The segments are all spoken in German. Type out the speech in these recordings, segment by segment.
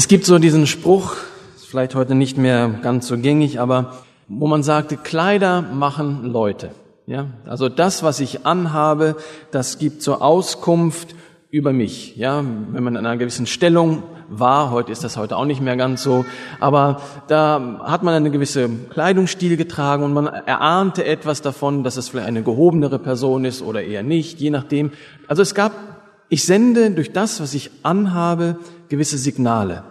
Es gibt so diesen Spruch, vielleicht heute nicht mehr ganz so gängig, aber wo man sagte, Kleider machen Leute. Ja, also das, was ich anhabe, das gibt zur Auskunft über mich. Ja, wenn man in einer gewissen Stellung war, heute ist das heute auch nicht mehr ganz so, aber da hat man eine gewisse Kleidungsstil getragen und man erahnte etwas davon, dass es vielleicht eine gehobenere Person ist oder eher nicht, je nachdem. Also es gab, ich sende durch das, was ich anhabe, gewisse Signale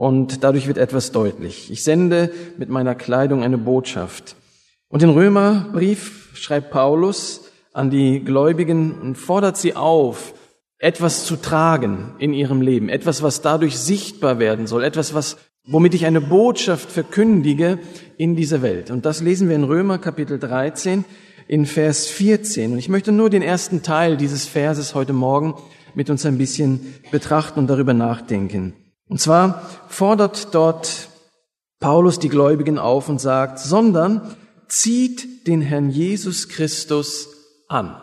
und dadurch wird etwas deutlich. Ich sende mit meiner Kleidung eine Botschaft. Und im Römerbrief schreibt Paulus an die Gläubigen und fordert sie auf, etwas zu tragen in ihrem Leben, etwas, was dadurch sichtbar werden soll, etwas, was, womit ich eine Botschaft verkündige in dieser Welt. Und das lesen wir in Römer Kapitel 13 in Vers 14. Und ich möchte nur den ersten Teil dieses Verses heute Morgen mit uns ein bisschen betrachten und darüber nachdenken. Und zwar fordert dort Paulus die Gläubigen auf und sagt, sondern zieht den Herrn Jesus Christus an.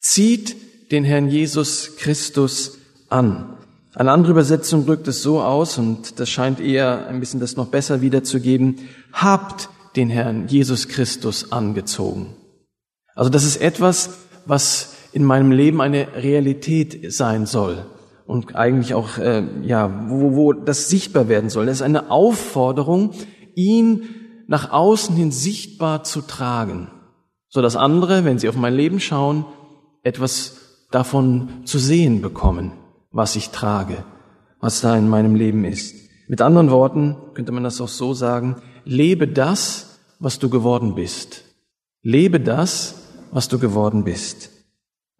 Zieht den Herrn Jesus Christus an. Eine andere Übersetzung drückt es so aus, und das scheint eher ein bisschen das noch besser wiederzugeben, habt den Herrn Jesus Christus angezogen. Also das ist etwas, was in meinem Leben eine Realität sein soll und eigentlich auch, äh, ja, wo, wo das sichtbar werden soll. Das ist eine Aufforderung, ihn nach außen hin sichtbar zu tragen, so dass andere, wenn sie auf mein Leben schauen, etwas davon zu sehen bekommen, was ich trage, was da in meinem Leben ist. Mit anderen Worten könnte man das auch so sagen, lebe das, was du geworden bist. Lebe das, was du geworden bist.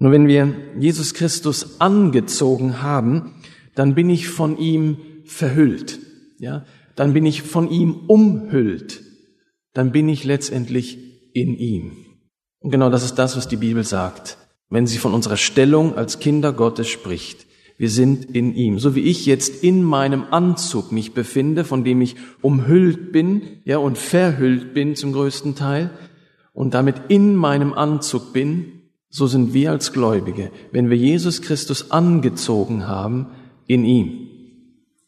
Nur wenn wir Jesus Christus angezogen haben, dann bin ich von ihm verhüllt. Ja, dann bin ich von ihm umhüllt. Dann bin ich letztendlich in ihm. Und genau das ist das, was die Bibel sagt wenn sie von unserer Stellung als Kinder Gottes spricht. Wir sind in ihm. So wie ich jetzt in meinem Anzug mich befinde, von dem ich umhüllt bin, ja, und verhüllt bin zum größten Teil, und damit in meinem Anzug bin, so sind wir als Gläubige, wenn wir Jesus Christus angezogen haben, in ihm.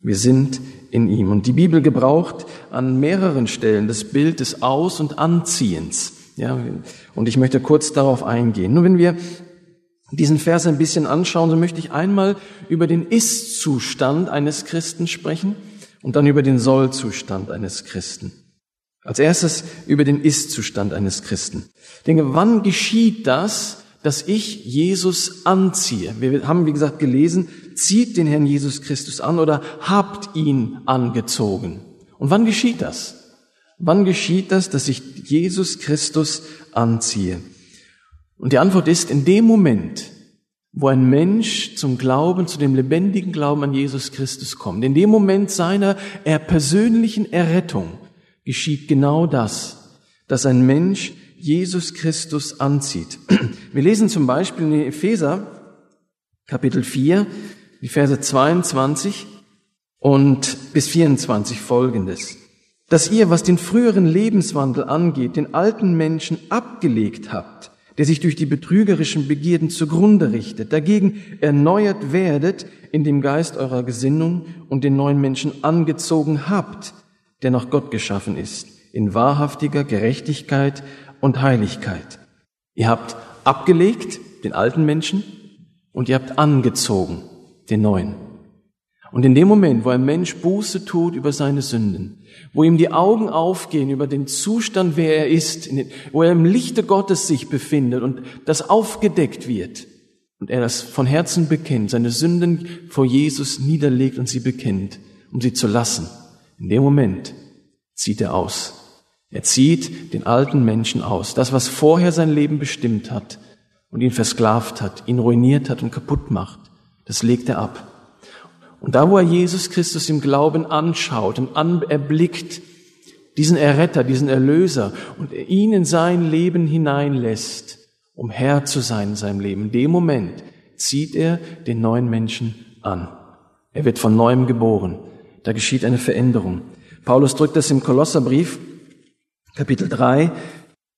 Wir sind in ihm. Und die Bibel gebraucht an mehreren Stellen das Bild des Aus- und Anziehens. Ja, und ich möchte kurz darauf eingehen. Nur wenn wir diesen Vers ein bisschen anschauen, so möchte ich einmal über den Ist-Zustand eines Christen sprechen und dann über den Soll-Zustand eines Christen. Als erstes über den Ist-Zustand eines Christen. Ich denke, wann geschieht das, dass ich Jesus anziehe? Wir haben, wie gesagt, gelesen, zieht den Herrn Jesus Christus an oder habt ihn angezogen. Und wann geschieht das? Wann geschieht das, dass ich Jesus Christus anziehe? Und die Antwort ist, in dem Moment, wo ein Mensch zum Glauben, zu dem lebendigen Glauben an Jesus Christus kommt, in dem Moment seiner er persönlichen Errettung geschieht genau das, dass ein Mensch Jesus Christus anzieht. Wir lesen zum Beispiel in Epheser Kapitel 4, die Verse 22 und bis 24 folgendes. Dass ihr, was den früheren Lebenswandel angeht, den alten Menschen abgelegt habt, der sich durch die betrügerischen Begierden zugrunde richtet. Dagegen erneuert werdet in dem Geist eurer Gesinnung und den neuen Menschen angezogen habt, der nach Gott geschaffen ist, in wahrhaftiger Gerechtigkeit und Heiligkeit. Ihr habt abgelegt den alten Menschen und ihr habt angezogen den neuen. Und in dem Moment, wo ein Mensch Buße tut über seine Sünden, wo ihm die Augen aufgehen über den Zustand, wer er ist, wo er im Lichte Gottes sich befindet und das aufgedeckt wird und er das von Herzen bekennt, seine Sünden vor Jesus niederlegt und sie bekennt, um sie zu lassen, in dem Moment zieht er aus. Er zieht den alten Menschen aus. Das, was vorher sein Leben bestimmt hat und ihn versklavt hat, ihn ruiniert hat und kaputt macht, das legt er ab. Und da, wo er Jesus Christus im Glauben anschaut und an, erblickt, diesen Erretter, diesen Erlöser und ihn in sein Leben hineinlässt, um Herr zu sein in seinem Leben, in dem Moment zieht er den neuen Menschen an. Er wird von neuem geboren. Da geschieht eine Veränderung. Paulus drückt das im Kolosserbrief, Kapitel 3,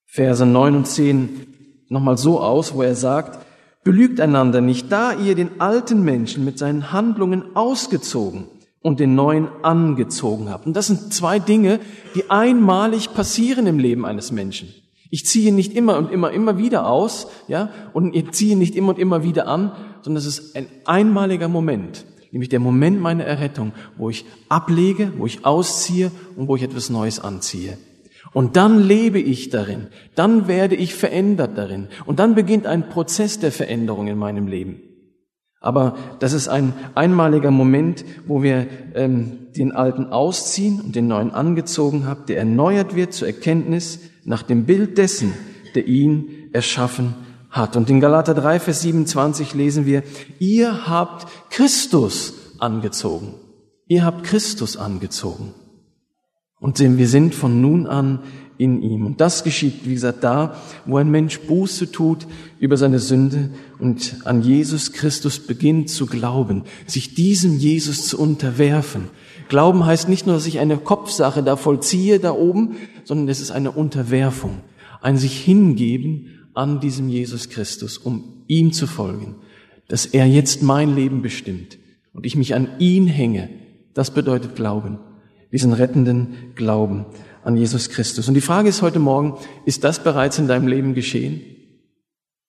Verse 9 und 10 nochmal so aus, wo er sagt, Belügt einander nicht, da ihr den alten Menschen mit seinen Handlungen ausgezogen und den neuen angezogen habt. Und das sind zwei Dinge, die einmalig passieren im Leben eines Menschen. Ich ziehe nicht immer und immer, immer wieder aus, ja, und ich ziehe nicht immer und immer wieder an, sondern es ist ein einmaliger Moment, nämlich der Moment meiner Errettung, wo ich ablege, wo ich ausziehe und wo ich etwas Neues anziehe. Und dann lebe ich darin, dann werde ich verändert darin und dann beginnt ein Prozess der Veränderung in meinem Leben. Aber das ist ein einmaliger Moment, wo wir ähm, den Alten ausziehen und den Neuen angezogen haben, der erneuert wird zur Erkenntnis nach dem Bild dessen, der ihn erschaffen hat. Und in Galater 3, Vers 27 lesen wir, ihr habt Christus angezogen. Ihr habt Christus angezogen. Und wir sind von nun an in ihm. Und das geschieht, wie gesagt, da, wo ein Mensch Buße tut über seine Sünde und an Jesus Christus beginnt zu glauben, sich diesem Jesus zu unterwerfen. Glauben heißt nicht nur, dass ich eine Kopfsache da vollziehe, da oben, sondern es ist eine Unterwerfung, ein sich hingeben an diesem Jesus Christus, um ihm zu folgen, dass er jetzt mein Leben bestimmt und ich mich an ihn hänge. Das bedeutet Glauben, diesen rettenden Glauben an Jesus Christus. Und die Frage ist heute Morgen, ist das bereits in deinem Leben geschehen?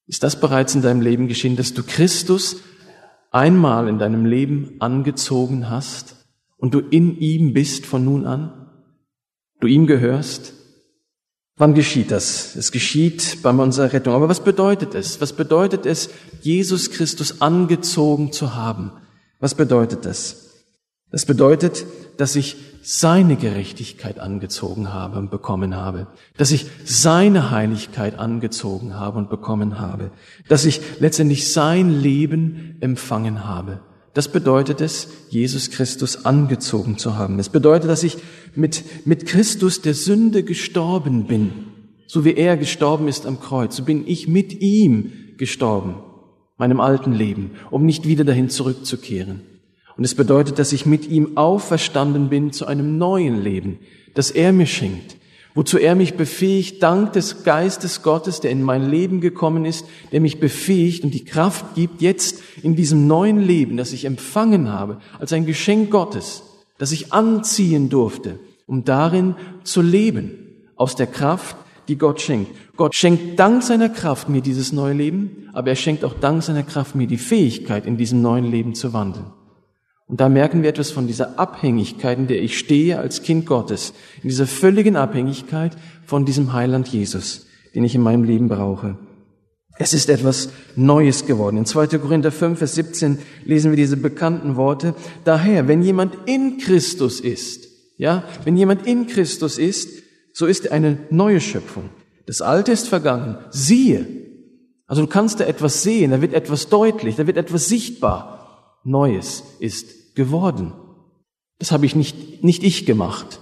Ist das bereits in deinem Leben geschehen, dass du Christus einmal in deinem Leben angezogen hast und du in ihm bist von nun an? Du ihm gehörst? Wann geschieht das? Es geschieht bei unserer Rettung. Aber was bedeutet es? Was bedeutet es, Jesus Christus angezogen zu haben? Was bedeutet das? Das bedeutet, dass ich seine Gerechtigkeit angezogen habe und bekommen habe, dass ich seine Heiligkeit angezogen habe und bekommen habe, dass ich letztendlich sein Leben empfangen habe. Das bedeutet es, Jesus Christus angezogen zu haben. Es bedeutet, dass ich mit, mit Christus der Sünde gestorben bin. So wie er gestorben ist am Kreuz, so bin ich mit ihm gestorben, meinem alten Leben, um nicht wieder dahin zurückzukehren. Und es bedeutet, dass ich mit ihm auferstanden bin zu einem neuen Leben, das er mir schenkt, wozu er mich befähigt, dank des Geistes Gottes, der in mein Leben gekommen ist, der mich befähigt und die Kraft gibt, jetzt in diesem neuen Leben, das ich empfangen habe, als ein Geschenk Gottes, das ich anziehen durfte, um darin zu leben, aus der Kraft, die Gott schenkt. Gott schenkt dank seiner Kraft mir dieses neue Leben, aber er schenkt auch dank seiner Kraft mir die Fähigkeit, in diesem neuen Leben zu wandeln. Und da merken wir etwas von dieser Abhängigkeit, in der ich stehe als Kind Gottes, in dieser völligen Abhängigkeit von diesem Heiland Jesus, den ich in meinem Leben brauche. Es ist etwas Neues geworden. In 2. Korinther 5, Vers 17 lesen wir diese bekannten Worte. Daher, wenn jemand in Christus ist, ja, wenn jemand in Christus ist, so ist er eine neue Schöpfung. Das Alte ist vergangen. Siehe. Also du kannst da etwas sehen, da wird etwas deutlich, da wird etwas sichtbar. Neues ist geworden. Das habe ich nicht, nicht ich gemacht,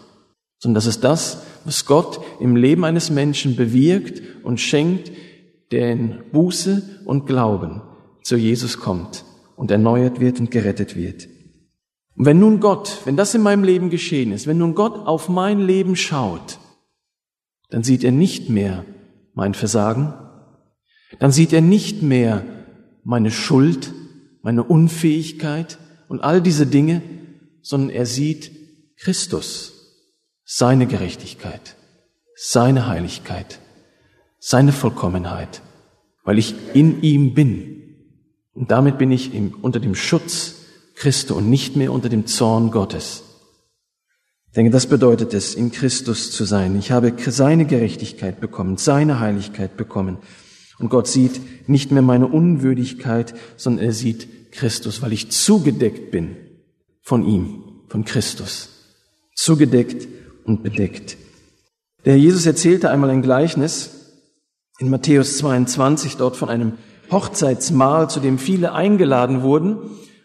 sondern das ist das, was Gott im Leben eines Menschen bewirkt und schenkt, der in Buße und Glauben zu Jesus kommt und erneuert wird und gerettet wird. Und wenn nun Gott, wenn das in meinem Leben geschehen ist, wenn nun Gott auf mein Leben schaut, dann sieht er nicht mehr mein Versagen, dann sieht er nicht mehr meine Schuld, meine Unfähigkeit und all diese Dinge, sondern er sieht Christus, seine Gerechtigkeit, seine Heiligkeit, seine Vollkommenheit, weil ich in ihm bin. Und damit bin ich unter dem Schutz Christi und nicht mehr unter dem Zorn Gottes. Ich denke, das bedeutet es, in Christus zu sein. Ich habe seine Gerechtigkeit bekommen, seine Heiligkeit bekommen. Und Gott sieht nicht mehr meine Unwürdigkeit, sondern er sieht Christus, weil ich zugedeckt bin von ihm, von Christus. Zugedeckt und bedeckt. Der Jesus erzählte einmal ein Gleichnis in Matthäus 22 dort von einem Hochzeitsmahl, zu dem viele eingeladen wurden,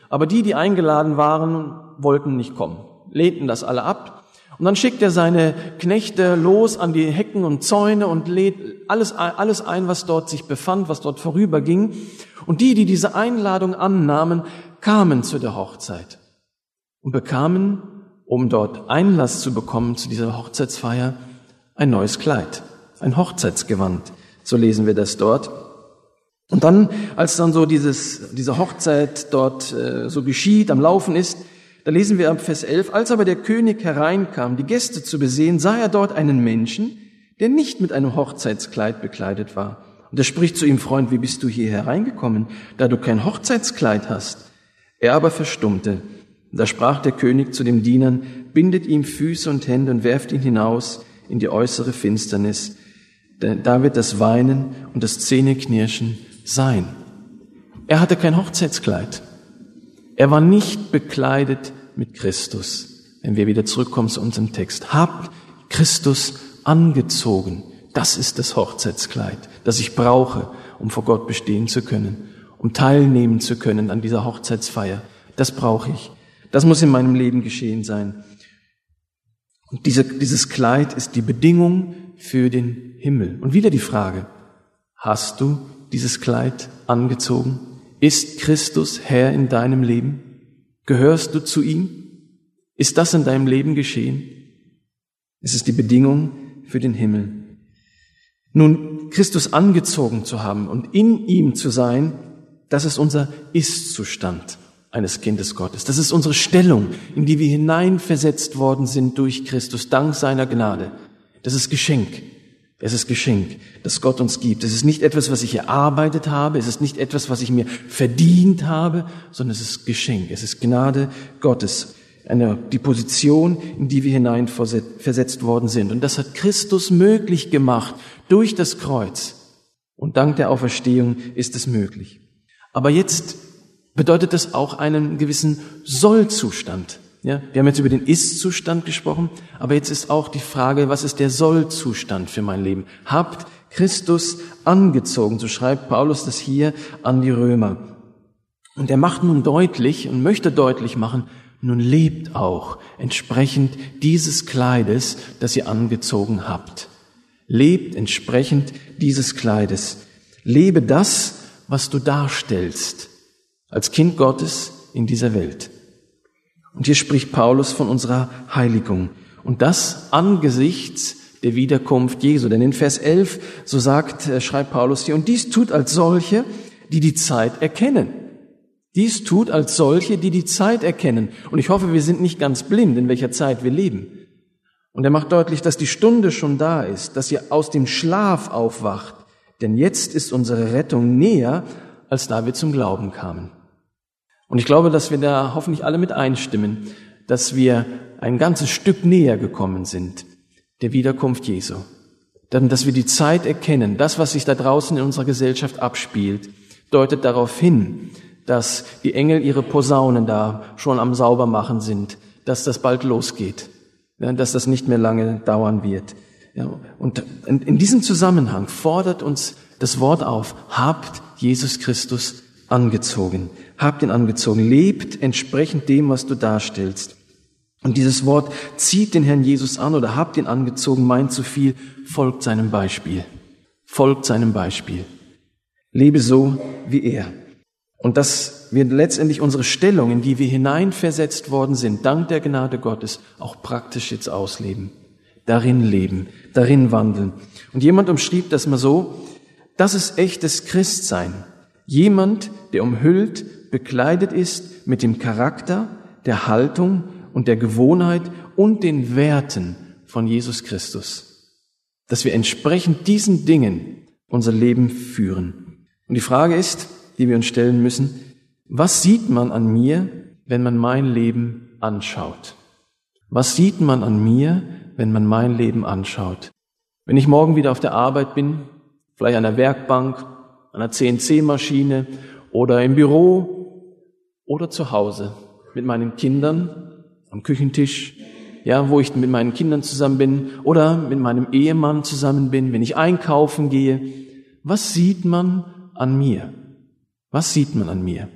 aber die, die eingeladen waren, wollten nicht kommen, lehnten das alle ab und dann schickt er seine Knechte los an die Hecken und Zäune und lädt alles, alles ein, was dort sich befand, was dort vorüberging. Und die, die diese Einladung annahmen, kamen zu der Hochzeit und bekamen, um dort Einlass zu bekommen zu dieser Hochzeitsfeier, ein neues Kleid, ein Hochzeitsgewand. So lesen wir das dort. Und dann, als dann so dieses, diese Hochzeit dort äh, so geschieht, am Laufen ist, Da lesen wir ab Vers 11, als aber der König hereinkam, die Gäste zu besehen, sah er dort einen Menschen, der nicht mit einem Hochzeitskleid bekleidet war. Und er spricht zu ihm, Freund, wie bist du hier hereingekommen, da du kein Hochzeitskleid hast? Er aber verstummte. Da sprach der König zu den Dienern, bindet ihm Füße und Hände und werft ihn hinaus in die äußere Finsternis. Da wird das Weinen und das Zähneknirschen sein. Er hatte kein Hochzeitskleid. Er war nicht bekleidet mit Christus. Wenn wir wieder zurückkommen zu unserem Text. Habt Christus angezogen. Das ist das Hochzeitskleid, das ich brauche, um vor Gott bestehen zu können, um teilnehmen zu können an dieser Hochzeitsfeier. Das brauche ich. Das muss in meinem Leben geschehen sein. Und diese, dieses Kleid ist die Bedingung für den Himmel. Und wieder die Frage, hast du dieses Kleid angezogen? Ist Christus Herr in deinem Leben? Gehörst du zu ihm? Ist das in deinem Leben geschehen? Es ist die Bedingung für den Himmel. Nun, Christus angezogen zu haben und in ihm zu sein, das ist unser Ist-Zustand eines Kindes Gottes. Das ist unsere Stellung, in die wir hineinversetzt worden sind durch Christus, dank seiner Gnade. Das ist Geschenk. Es ist Geschenk, das Gott uns gibt. Es ist nicht etwas, was ich erarbeitet habe. Es ist nicht etwas, was ich mir verdient habe, sondern es ist Geschenk. Es ist Gnade Gottes eine, die Position, in die wir hinein versetzt worden sind. Und das hat Christus möglich gemacht durch das Kreuz. Und dank der Auferstehung ist es möglich. Aber jetzt bedeutet das auch einen gewissen Sollzustand. Ja, wir haben jetzt über den Ist-Zustand gesprochen, aber jetzt ist auch die Frage, was ist der Sollzustand für mein Leben? Habt Christus angezogen, so schreibt Paulus das hier an die Römer. Und er macht nun deutlich und möchte deutlich machen, nun lebt auch entsprechend dieses Kleides, das ihr angezogen habt. Lebt entsprechend dieses Kleides. Lebe das, was du darstellst, als Kind Gottes in dieser Welt. Und hier spricht Paulus von unserer Heiligung. Und das angesichts der Wiederkunft Jesu. Denn in Vers 11, so sagt, äh, schreibt Paulus hier, und dies tut als solche, die die Zeit erkennen. Dies tut als solche, die die Zeit erkennen. Und ich hoffe, wir sind nicht ganz blind, in welcher Zeit wir leben. Und er macht deutlich, dass die Stunde schon da ist, dass ihr aus dem Schlaf aufwacht. Denn jetzt ist unsere Rettung näher, als da wir zum Glauben kamen. Und ich glaube, dass wir da hoffentlich alle mit einstimmen, dass wir ein ganzes Stück näher gekommen sind, der Wiederkunft Jesu. Dann, dass wir die Zeit erkennen, das, was sich da draußen in unserer Gesellschaft abspielt, deutet darauf hin, dass die Engel ihre Posaunen da schon am Saubermachen sind, dass das bald losgeht, dass das nicht mehr lange dauern wird. Und in diesem Zusammenhang fordert uns das Wort auf, habt Jesus Christus angezogen, habt ihn angezogen, lebt entsprechend dem, was du darstellst. Und dieses Wort zieht den Herrn Jesus an oder habt ihn angezogen, meint zu viel, folgt seinem Beispiel. Folgt seinem Beispiel. Lebe so wie er. Und dass wir letztendlich unsere Stellung, in die wir hineinversetzt worden sind, dank der Gnade Gottes, auch praktisch jetzt ausleben. Darin leben, darin wandeln. Und jemand umschrieb das mal so, das ist echtes Christsein. Jemand, der umhüllt, bekleidet ist mit dem Charakter, der Haltung und der Gewohnheit und den Werten von Jesus Christus. Dass wir entsprechend diesen Dingen unser Leben führen. Und die Frage ist, die wir uns stellen müssen. Was sieht man an mir, wenn man mein Leben anschaut? Was sieht man an mir, wenn man mein Leben anschaut? Wenn ich morgen wieder auf der Arbeit bin, vielleicht an der Werkbank, an der CNC-Maschine oder im Büro oder zu Hause mit meinen Kindern am Küchentisch, ja, wo ich mit meinen Kindern zusammen bin oder mit meinem Ehemann zusammen bin, wenn ich einkaufen gehe. Was sieht man an mir? Was sieht man an mir?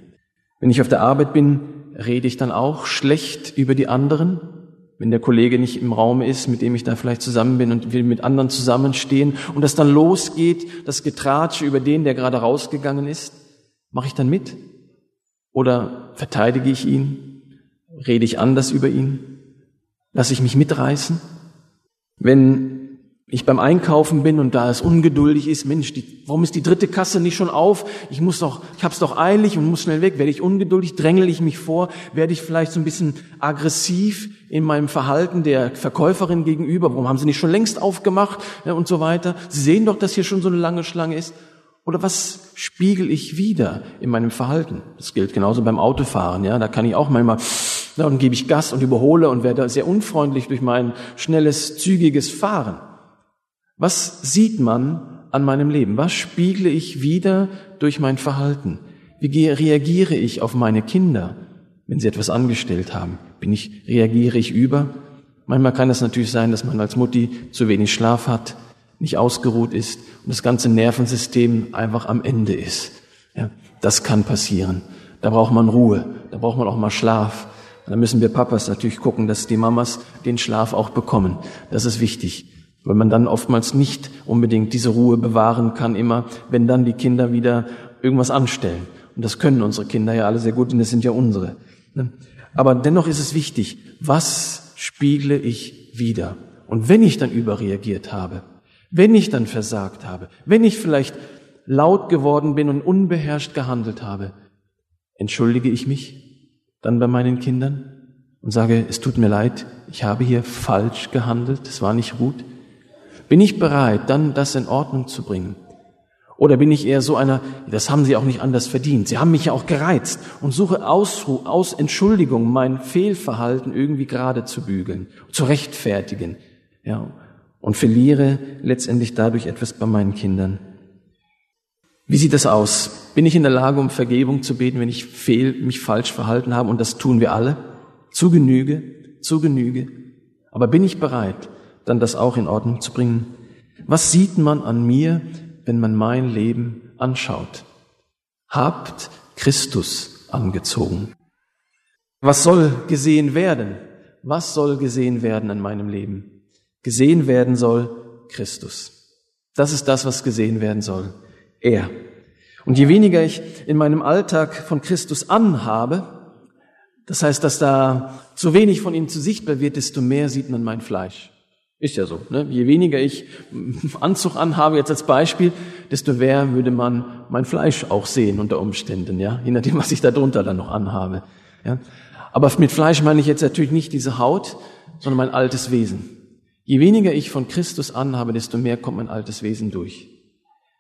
Wenn ich auf der Arbeit bin, rede ich dann auch schlecht über die anderen? Wenn der Kollege nicht im Raum ist, mit dem ich da vielleicht zusammen bin und will mit anderen zusammenstehen und das dann losgeht, das Getratsche über den, der gerade rausgegangen ist, mache ich dann mit? Oder verteidige ich ihn? Rede ich anders über ihn? Lasse ich mich mitreißen? Wenn ich beim Einkaufen bin und da es ungeduldig ist, Mensch, die, warum ist die dritte Kasse nicht schon auf? Ich muss doch, ich hab's doch eilig und muss schnell weg. Werde ich ungeduldig, drängel ich mich vor, werde ich vielleicht so ein bisschen aggressiv in meinem Verhalten der Verkäuferin gegenüber. Warum haben sie nicht schon längst aufgemacht ja, und so weiter? Sie sehen doch, dass hier schon so eine lange Schlange ist. Oder was spiegel ich wieder in meinem Verhalten? Das gilt genauso beim Autofahren. Ja, da kann ich auch manchmal, dann gebe ich Gas und überhole und werde sehr unfreundlich durch mein schnelles, zügiges Fahren. Was sieht man an meinem Leben? Was spiegle ich wieder durch mein Verhalten? Wie reagiere ich auf meine Kinder, wenn sie etwas angestellt haben? Bin ich, reagiere ich über? Manchmal kann es natürlich sein, dass man als Mutti zu wenig Schlaf hat, nicht ausgeruht ist und das ganze Nervensystem einfach am Ende ist. Ja, das kann passieren. Da braucht man Ruhe, da braucht man auch mal Schlaf. Da müssen wir Papas natürlich gucken, dass die Mamas den Schlaf auch bekommen. Das ist wichtig weil man dann oftmals nicht unbedingt diese Ruhe bewahren kann, immer wenn dann die Kinder wieder irgendwas anstellen. Und das können unsere Kinder ja alle sehr gut, und das sind ja unsere. Ne? Aber dennoch ist es wichtig, was spiegle ich wieder? Und wenn ich dann überreagiert habe, wenn ich dann versagt habe, wenn ich vielleicht laut geworden bin und unbeherrscht gehandelt habe, entschuldige ich mich dann bei meinen Kindern und sage, es tut mir leid, ich habe hier falsch gehandelt, es war nicht gut. Bin ich bereit, dann das in Ordnung zu bringen? Oder bin ich eher so einer, das haben sie auch nicht anders verdient. Sie haben mich ja auch gereizt und suche Ausruh, aus Entschuldigung, mein Fehlverhalten irgendwie gerade zu bügeln, zu rechtfertigen. Ja, und verliere letztendlich dadurch etwas bei meinen Kindern. Wie sieht das aus? Bin ich in der Lage, um Vergebung zu beten, wenn ich fehl, mich falsch verhalten habe? Und das tun wir alle. Zu Genüge, zu Genüge. Aber bin ich bereit, dann das auch in Ordnung zu bringen. Was sieht man an mir, wenn man mein Leben anschaut? Habt Christus angezogen. Was soll gesehen werden? Was soll gesehen werden an meinem Leben? Gesehen werden soll Christus. Das ist das, was gesehen werden soll. Er. Und je weniger ich in meinem Alltag von Christus anhabe, das heißt, dass da so wenig von ihm zu sichtbar wird, desto mehr sieht man mein Fleisch. Ist ja so. Ne? Je weniger ich Anzug anhabe, jetzt als Beispiel, desto mehr würde man mein Fleisch auch sehen unter Umständen, ja, je nachdem, was ich da drunter dann noch anhabe. Ja? Aber mit Fleisch meine ich jetzt natürlich nicht diese Haut, sondern mein altes Wesen. Je weniger ich von Christus anhabe, desto mehr kommt mein altes Wesen durch.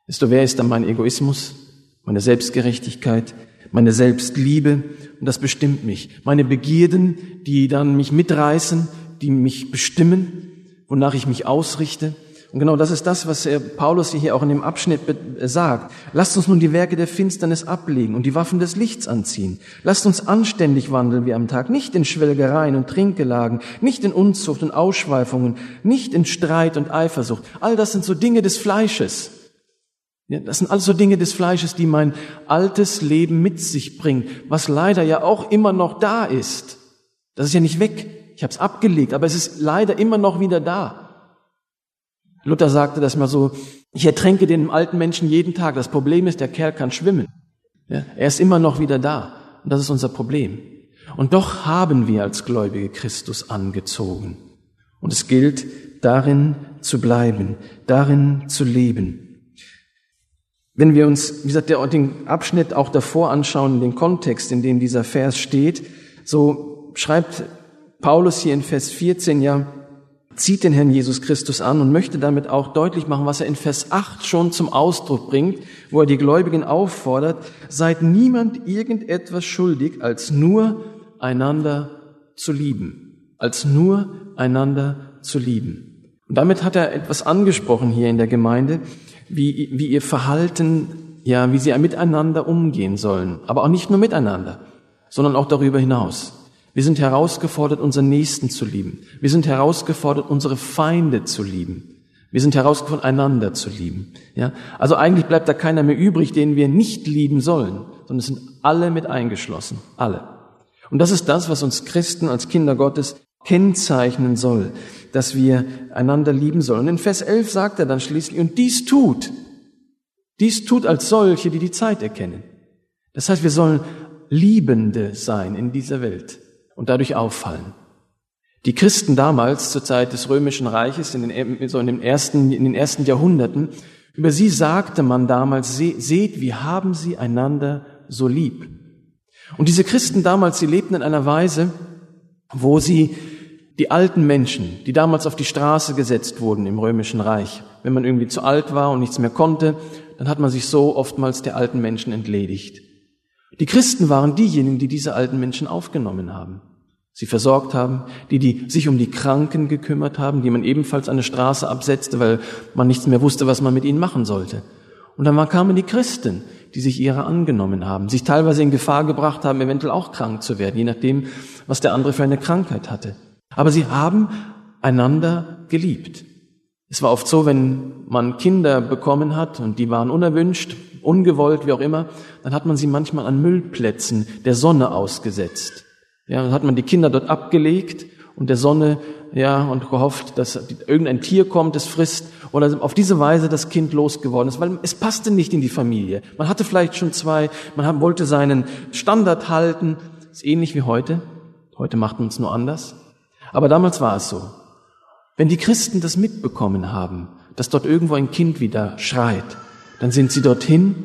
Desto mehr ist dann mein Egoismus, meine Selbstgerechtigkeit, meine Selbstliebe und das bestimmt mich. Meine Begierden, die dann mich mitreißen, die mich bestimmen wonach ich mich ausrichte. Und genau das ist das, was Paulus hier auch in dem Abschnitt sagt. Lasst uns nun die Werke der Finsternis ablegen und die Waffen des Lichts anziehen. Lasst uns anständig wandeln wie am Tag, nicht in Schwelgereien und Trinkgelagen, nicht in Unzucht und Ausschweifungen, nicht in Streit und Eifersucht. All das sind so Dinge des Fleisches. Das sind alles so Dinge des Fleisches, die mein altes Leben mit sich bringt, was leider ja auch immer noch da ist. Das ist ja nicht weg. Ich habe es abgelegt, aber es ist leider immer noch wieder da. Luther sagte das mal so, ich ertränke den alten Menschen jeden Tag. Das Problem ist, der Kerl kann schwimmen. Ja, er ist immer noch wieder da. Und das ist unser Problem. Und doch haben wir als Gläubige Christus angezogen. Und es gilt, darin zu bleiben, darin zu leben. Wenn wir uns, wie gesagt, den Abschnitt auch davor anschauen, den Kontext, in dem dieser Vers steht, so schreibt Paulus hier in Vers 14 ja zieht den Herrn Jesus Christus an und möchte damit auch deutlich machen, was er in Vers 8 schon zum Ausdruck bringt, wo er die Gläubigen auffordert, seid niemand irgendetwas schuldig, als nur einander zu lieben, als nur einander zu lieben. Und damit hat er etwas angesprochen hier in der Gemeinde, wie, wie ihr Verhalten, ja, wie sie miteinander umgehen sollen, aber auch nicht nur miteinander, sondern auch darüber hinaus. Wir sind herausgefordert, unseren Nächsten zu lieben. Wir sind herausgefordert, unsere Feinde zu lieben. Wir sind herausgefordert, einander zu lieben. Ja? Also eigentlich bleibt da keiner mehr übrig, den wir nicht lieben sollen, sondern es sind alle mit eingeschlossen. Alle. Und das ist das, was uns Christen als Kinder Gottes kennzeichnen soll, dass wir einander lieben sollen. Und in Vers 11 sagt er dann schließlich, und dies tut, dies tut als solche, die die Zeit erkennen. Das heißt, wir sollen Liebende sein in dieser Welt und dadurch auffallen. Die Christen damals, zur Zeit des Römischen Reiches, in den, so in den ersten, in den ersten Jahrhunderten, über sie sagte man damals, seht, wie haben sie einander so lieb. Und diese Christen damals, sie lebten in einer Weise, wo sie die alten Menschen, die damals auf die Straße gesetzt wurden im Römischen Reich, wenn man irgendwie zu alt war und nichts mehr konnte, dann hat man sich so oftmals der alten Menschen entledigt. Die Christen waren diejenigen, die diese alten Menschen aufgenommen haben, sie versorgt haben, die, die sich um die Kranken gekümmert haben, die man ebenfalls an der Straße absetzte, weil man nichts mehr wusste, was man mit ihnen machen sollte. Und dann kamen die Christen, die sich ihrer angenommen haben, sich teilweise in Gefahr gebracht haben, eventuell auch krank zu werden, je nachdem, was der andere für eine Krankheit hatte. Aber sie haben einander geliebt. Es war oft so, wenn man Kinder bekommen hat und die waren unerwünscht, ungewollt, wie auch immer, dann hat man sie manchmal an Müllplätzen der Sonne ausgesetzt. Ja, dann hat man die Kinder dort abgelegt und der Sonne, ja, und gehofft, dass irgendein Tier kommt, es frisst oder auf diese Weise das Kind losgeworden ist, weil es passte nicht in die Familie. Man hatte vielleicht schon zwei, man wollte seinen Standard halten, ist ähnlich wie heute. Heute macht man es nur anders. Aber damals war es so. Wenn die Christen das mitbekommen haben, dass dort irgendwo ein Kind wieder schreit, dann sind sie dorthin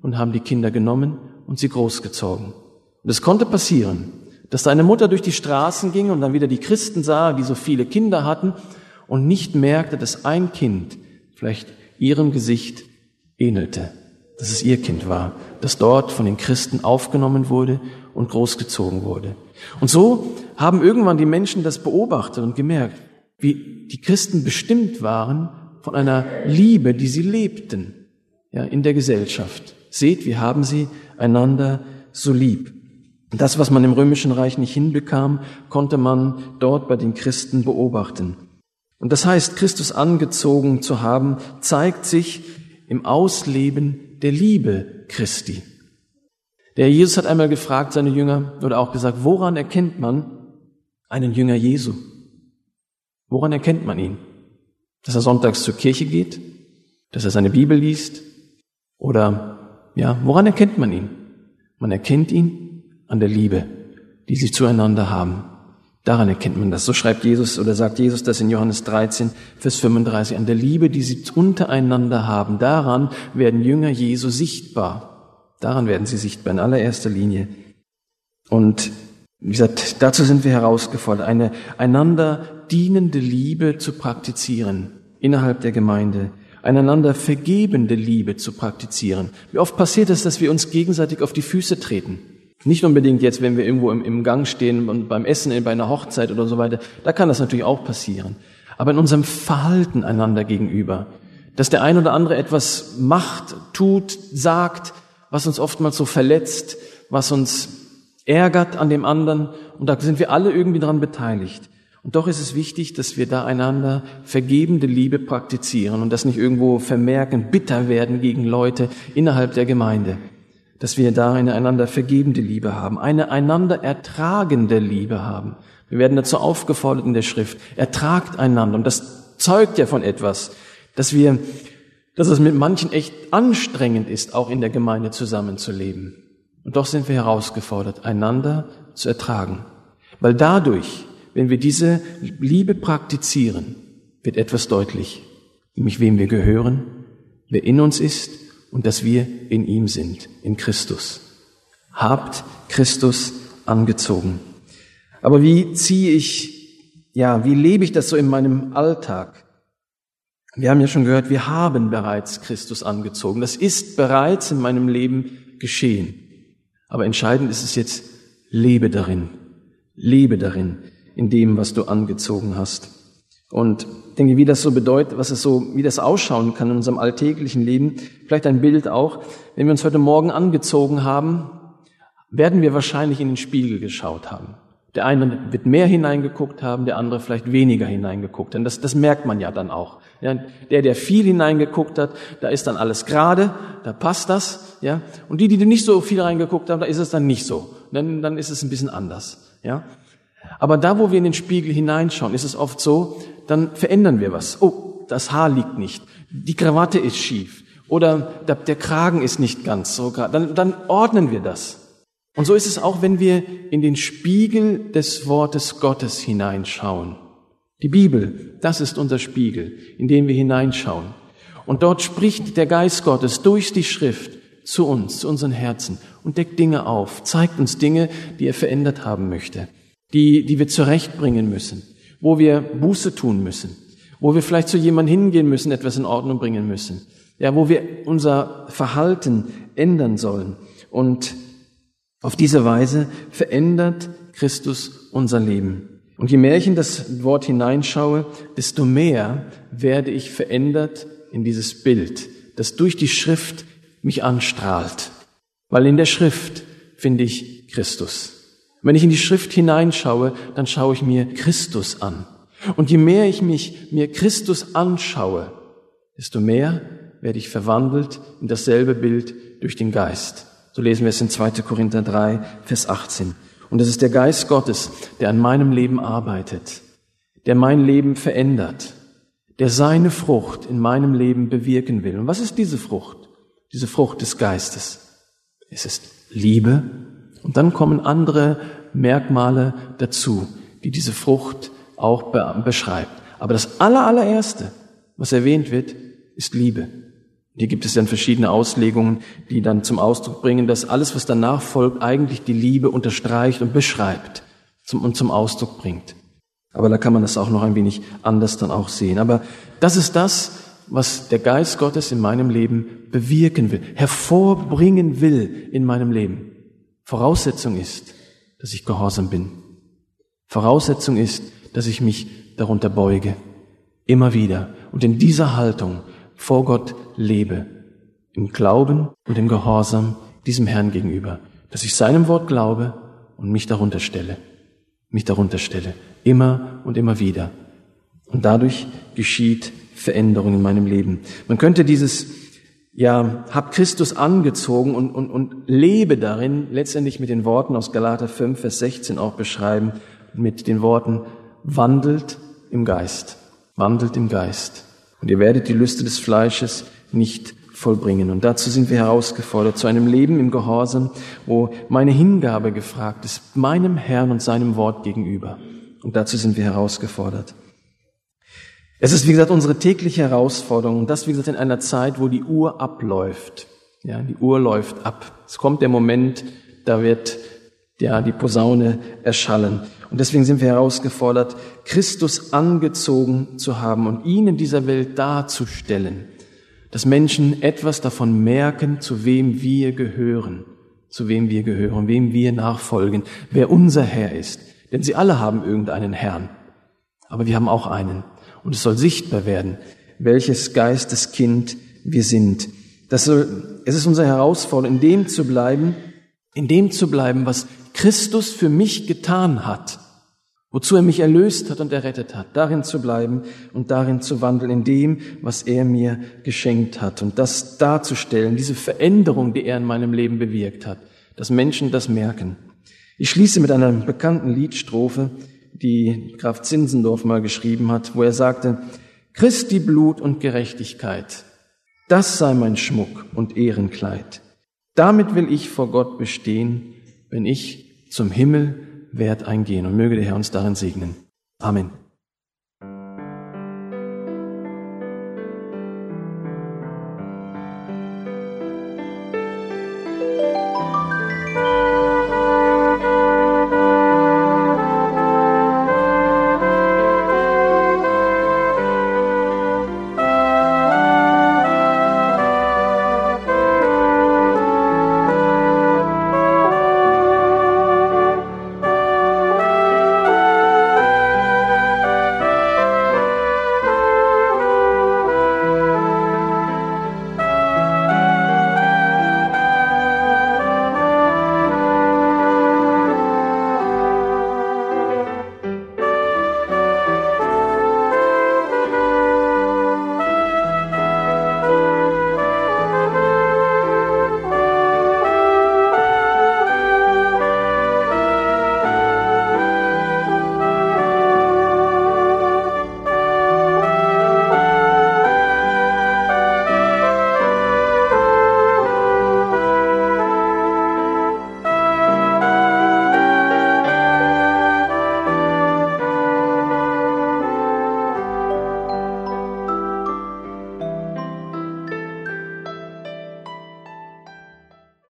und haben die Kinder genommen und sie großgezogen. Und es konnte passieren, dass da eine Mutter durch die Straßen ging und dann wieder die Christen sah, die so viele Kinder hatten und nicht merkte, dass ein Kind vielleicht ihrem Gesicht ähnelte, dass es ihr Kind war, das dort von den Christen aufgenommen wurde und großgezogen wurde. Und so haben irgendwann die Menschen das beobachtet und gemerkt, wie die Christen bestimmt waren von einer Liebe, die sie lebten, ja, in der Gesellschaft. Seht, wie haben sie einander so lieb. Das, was man im Römischen Reich nicht hinbekam, konnte man dort bei den Christen beobachten. Und das heißt, Christus angezogen zu haben, zeigt sich im Ausleben der Liebe Christi. Der Jesus hat einmal gefragt, seine Jünger, oder auch gesagt, woran erkennt man einen Jünger Jesu? Woran erkennt man ihn? Dass er sonntags zur Kirche geht? Dass er seine Bibel liest? Oder, ja, woran erkennt man ihn? Man erkennt ihn an der Liebe, die sie zueinander haben. Daran erkennt man das. So schreibt Jesus oder sagt Jesus das in Johannes 13, Vers 35. An der Liebe, die sie untereinander haben. Daran werden Jünger Jesu sichtbar. Daran werden sie sichtbar in allererster Linie. Und wie gesagt, dazu sind wir herausgefordert, eine einander dienende Liebe zu praktizieren innerhalb der Gemeinde, einander vergebende Liebe zu praktizieren. Wie oft passiert es, dass wir uns gegenseitig auf die Füße treten? Nicht unbedingt jetzt, wenn wir irgendwo im, im Gang stehen und beim Essen bei einer Hochzeit oder so weiter. Da kann das natürlich auch passieren. Aber in unserem Verhalten einander gegenüber, dass der ein oder andere etwas macht, tut, sagt, was uns oftmals so verletzt, was uns ärgert an dem anderen. Und da sind wir alle irgendwie dran beteiligt. Und doch ist es wichtig, dass wir da einander vergebende Liebe praktizieren und das nicht irgendwo vermerken, bitter werden gegen Leute innerhalb der Gemeinde. Dass wir da eine einander vergebende Liebe haben, eine einander ertragende Liebe haben. Wir werden dazu aufgefordert in der Schrift. Ertragt einander. Und das zeugt ja von etwas, dass wir, dass es mit manchen echt anstrengend ist, auch in der Gemeinde zusammenzuleben. Und doch sind wir herausgefordert, einander zu ertragen. Weil dadurch wenn wir diese Liebe praktizieren, wird etwas deutlich, nämlich wem wir gehören, wer in uns ist und dass wir in ihm sind, in Christus. Habt Christus angezogen. Aber wie ziehe ich, ja, wie lebe ich das so in meinem Alltag? Wir haben ja schon gehört, wir haben bereits Christus angezogen. Das ist bereits in meinem Leben geschehen. Aber entscheidend ist es jetzt, lebe darin. Lebe darin in dem, was du angezogen hast. Und denke, wie das so bedeutet, was es so, wie das ausschauen kann in unserem alltäglichen Leben. Vielleicht ein Bild auch. Wenn wir uns heute Morgen angezogen haben, werden wir wahrscheinlich in den Spiegel geschaut haben. Der eine wird mehr hineingeguckt haben, der andere vielleicht weniger hineingeguckt. Denn das, das merkt man ja dann auch. Ja, der, der viel hineingeguckt hat, da ist dann alles gerade, da passt das. Ja, und die, die nicht so viel reingeguckt haben, da ist es dann nicht so. Dann, dann ist es ein bisschen anders. Ja, aber da, wo wir in den Spiegel hineinschauen, ist es oft so, dann verändern wir was. Oh, das Haar liegt nicht. Die Krawatte ist schief. Oder der Kragen ist nicht ganz so. Dann, dann ordnen wir das. Und so ist es auch, wenn wir in den Spiegel des Wortes Gottes hineinschauen. Die Bibel, das ist unser Spiegel, in den wir hineinschauen. Und dort spricht der Geist Gottes durch die Schrift zu uns, zu unseren Herzen und deckt Dinge auf, zeigt uns Dinge, die er verändert haben möchte, die, die wir zurechtbringen müssen, wo wir Buße tun müssen, wo wir vielleicht zu jemandem hingehen müssen, etwas in Ordnung bringen müssen, ja, wo wir unser Verhalten ändern sollen. Und auf diese Weise verändert Christus unser Leben. Und je mehr ich in das Wort hineinschaue, desto mehr werde ich verändert in dieses Bild, das durch die Schrift mich anstrahlt. Weil in der Schrift finde ich Christus. Wenn ich in die Schrift hineinschaue, dann schaue ich mir Christus an. Und je mehr ich mich mir Christus anschaue, desto mehr werde ich verwandelt in dasselbe Bild durch den Geist. So lesen wir es in 2. Korinther 3, Vers 18. Und es ist der Geist Gottes, der an meinem Leben arbeitet, der mein Leben verändert, der seine Frucht in meinem Leben bewirken will. Und was ist diese Frucht? Diese Frucht des Geistes. Es ist Liebe. Und dann kommen andere Merkmale dazu, die diese Frucht auch beschreibt. Aber das allerallererste, was erwähnt wird, ist Liebe. Hier gibt es dann verschiedene Auslegungen, die dann zum Ausdruck bringen, dass alles, was danach folgt, eigentlich die Liebe unterstreicht und beschreibt zum, und zum Ausdruck bringt. Aber da kann man das auch noch ein wenig anders dann auch sehen. Aber das ist das, was der Geist Gottes in meinem Leben bewirken will, hervorbringen will in meinem Leben. Voraussetzung ist, dass ich gehorsam bin. Voraussetzung ist, dass ich mich darunter beuge. Immer wieder. Und in dieser Haltung vor Gott lebe. Im Glauben und im Gehorsam diesem Herrn gegenüber. Dass ich seinem Wort glaube und mich darunter stelle. Mich darunter stelle. Immer und immer wieder. Und dadurch geschieht Veränderung in meinem Leben. Man könnte dieses, ja, hab Christus angezogen und, und, und lebe darin, letztendlich mit den Worten aus Galater 5, Vers 16 auch beschreiben, mit den Worten, wandelt im Geist, wandelt im Geist. Und ihr werdet die Lüste des Fleisches nicht vollbringen. Und dazu sind wir herausgefordert, zu einem Leben im Gehorsam, wo meine Hingabe gefragt ist, meinem Herrn und seinem Wort gegenüber. Und dazu sind wir herausgefordert. Es ist, wie gesagt, unsere tägliche Herausforderung. Und das, wie gesagt, in einer Zeit, wo die Uhr abläuft. Ja, die Uhr läuft ab. Es kommt der Moment, da wird ja, die Posaune erschallen. Und deswegen sind wir herausgefordert, Christus angezogen zu haben und ihn in dieser Welt darzustellen, dass Menschen etwas davon merken, zu wem wir gehören, zu wem wir gehören, wem wir nachfolgen, wer unser Herr ist. Denn sie alle haben irgendeinen Herrn, aber wir haben auch einen. Und es soll sichtbar werden, welches Geisteskind wir sind. Das soll, es ist unsere Herausforderung, in dem zu bleiben, in dem zu bleiben, was Christus für mich getan hat, wozu er mich erlöst hat und errettet hat, darin zu bleiben und darin zu wandeln, in dem, was er mir geschenkt hat und das darzustellen, diese Veränderung, die er in meinem Leben bewirkt hat, dass Menschen das merken. Ich schließe mit einer bekannten Liedstrophe, die Graf Zinsendorf mal geschrieben hat, wo er sagte, Christi Blut und Gerechtigkeit, das sei mein Schmuck und Ehrenkleid. Damit will ich vor Gott bestehen, wenn ich zum Himmel werd eingehen und möge der Herr uns darin segnen. Amen.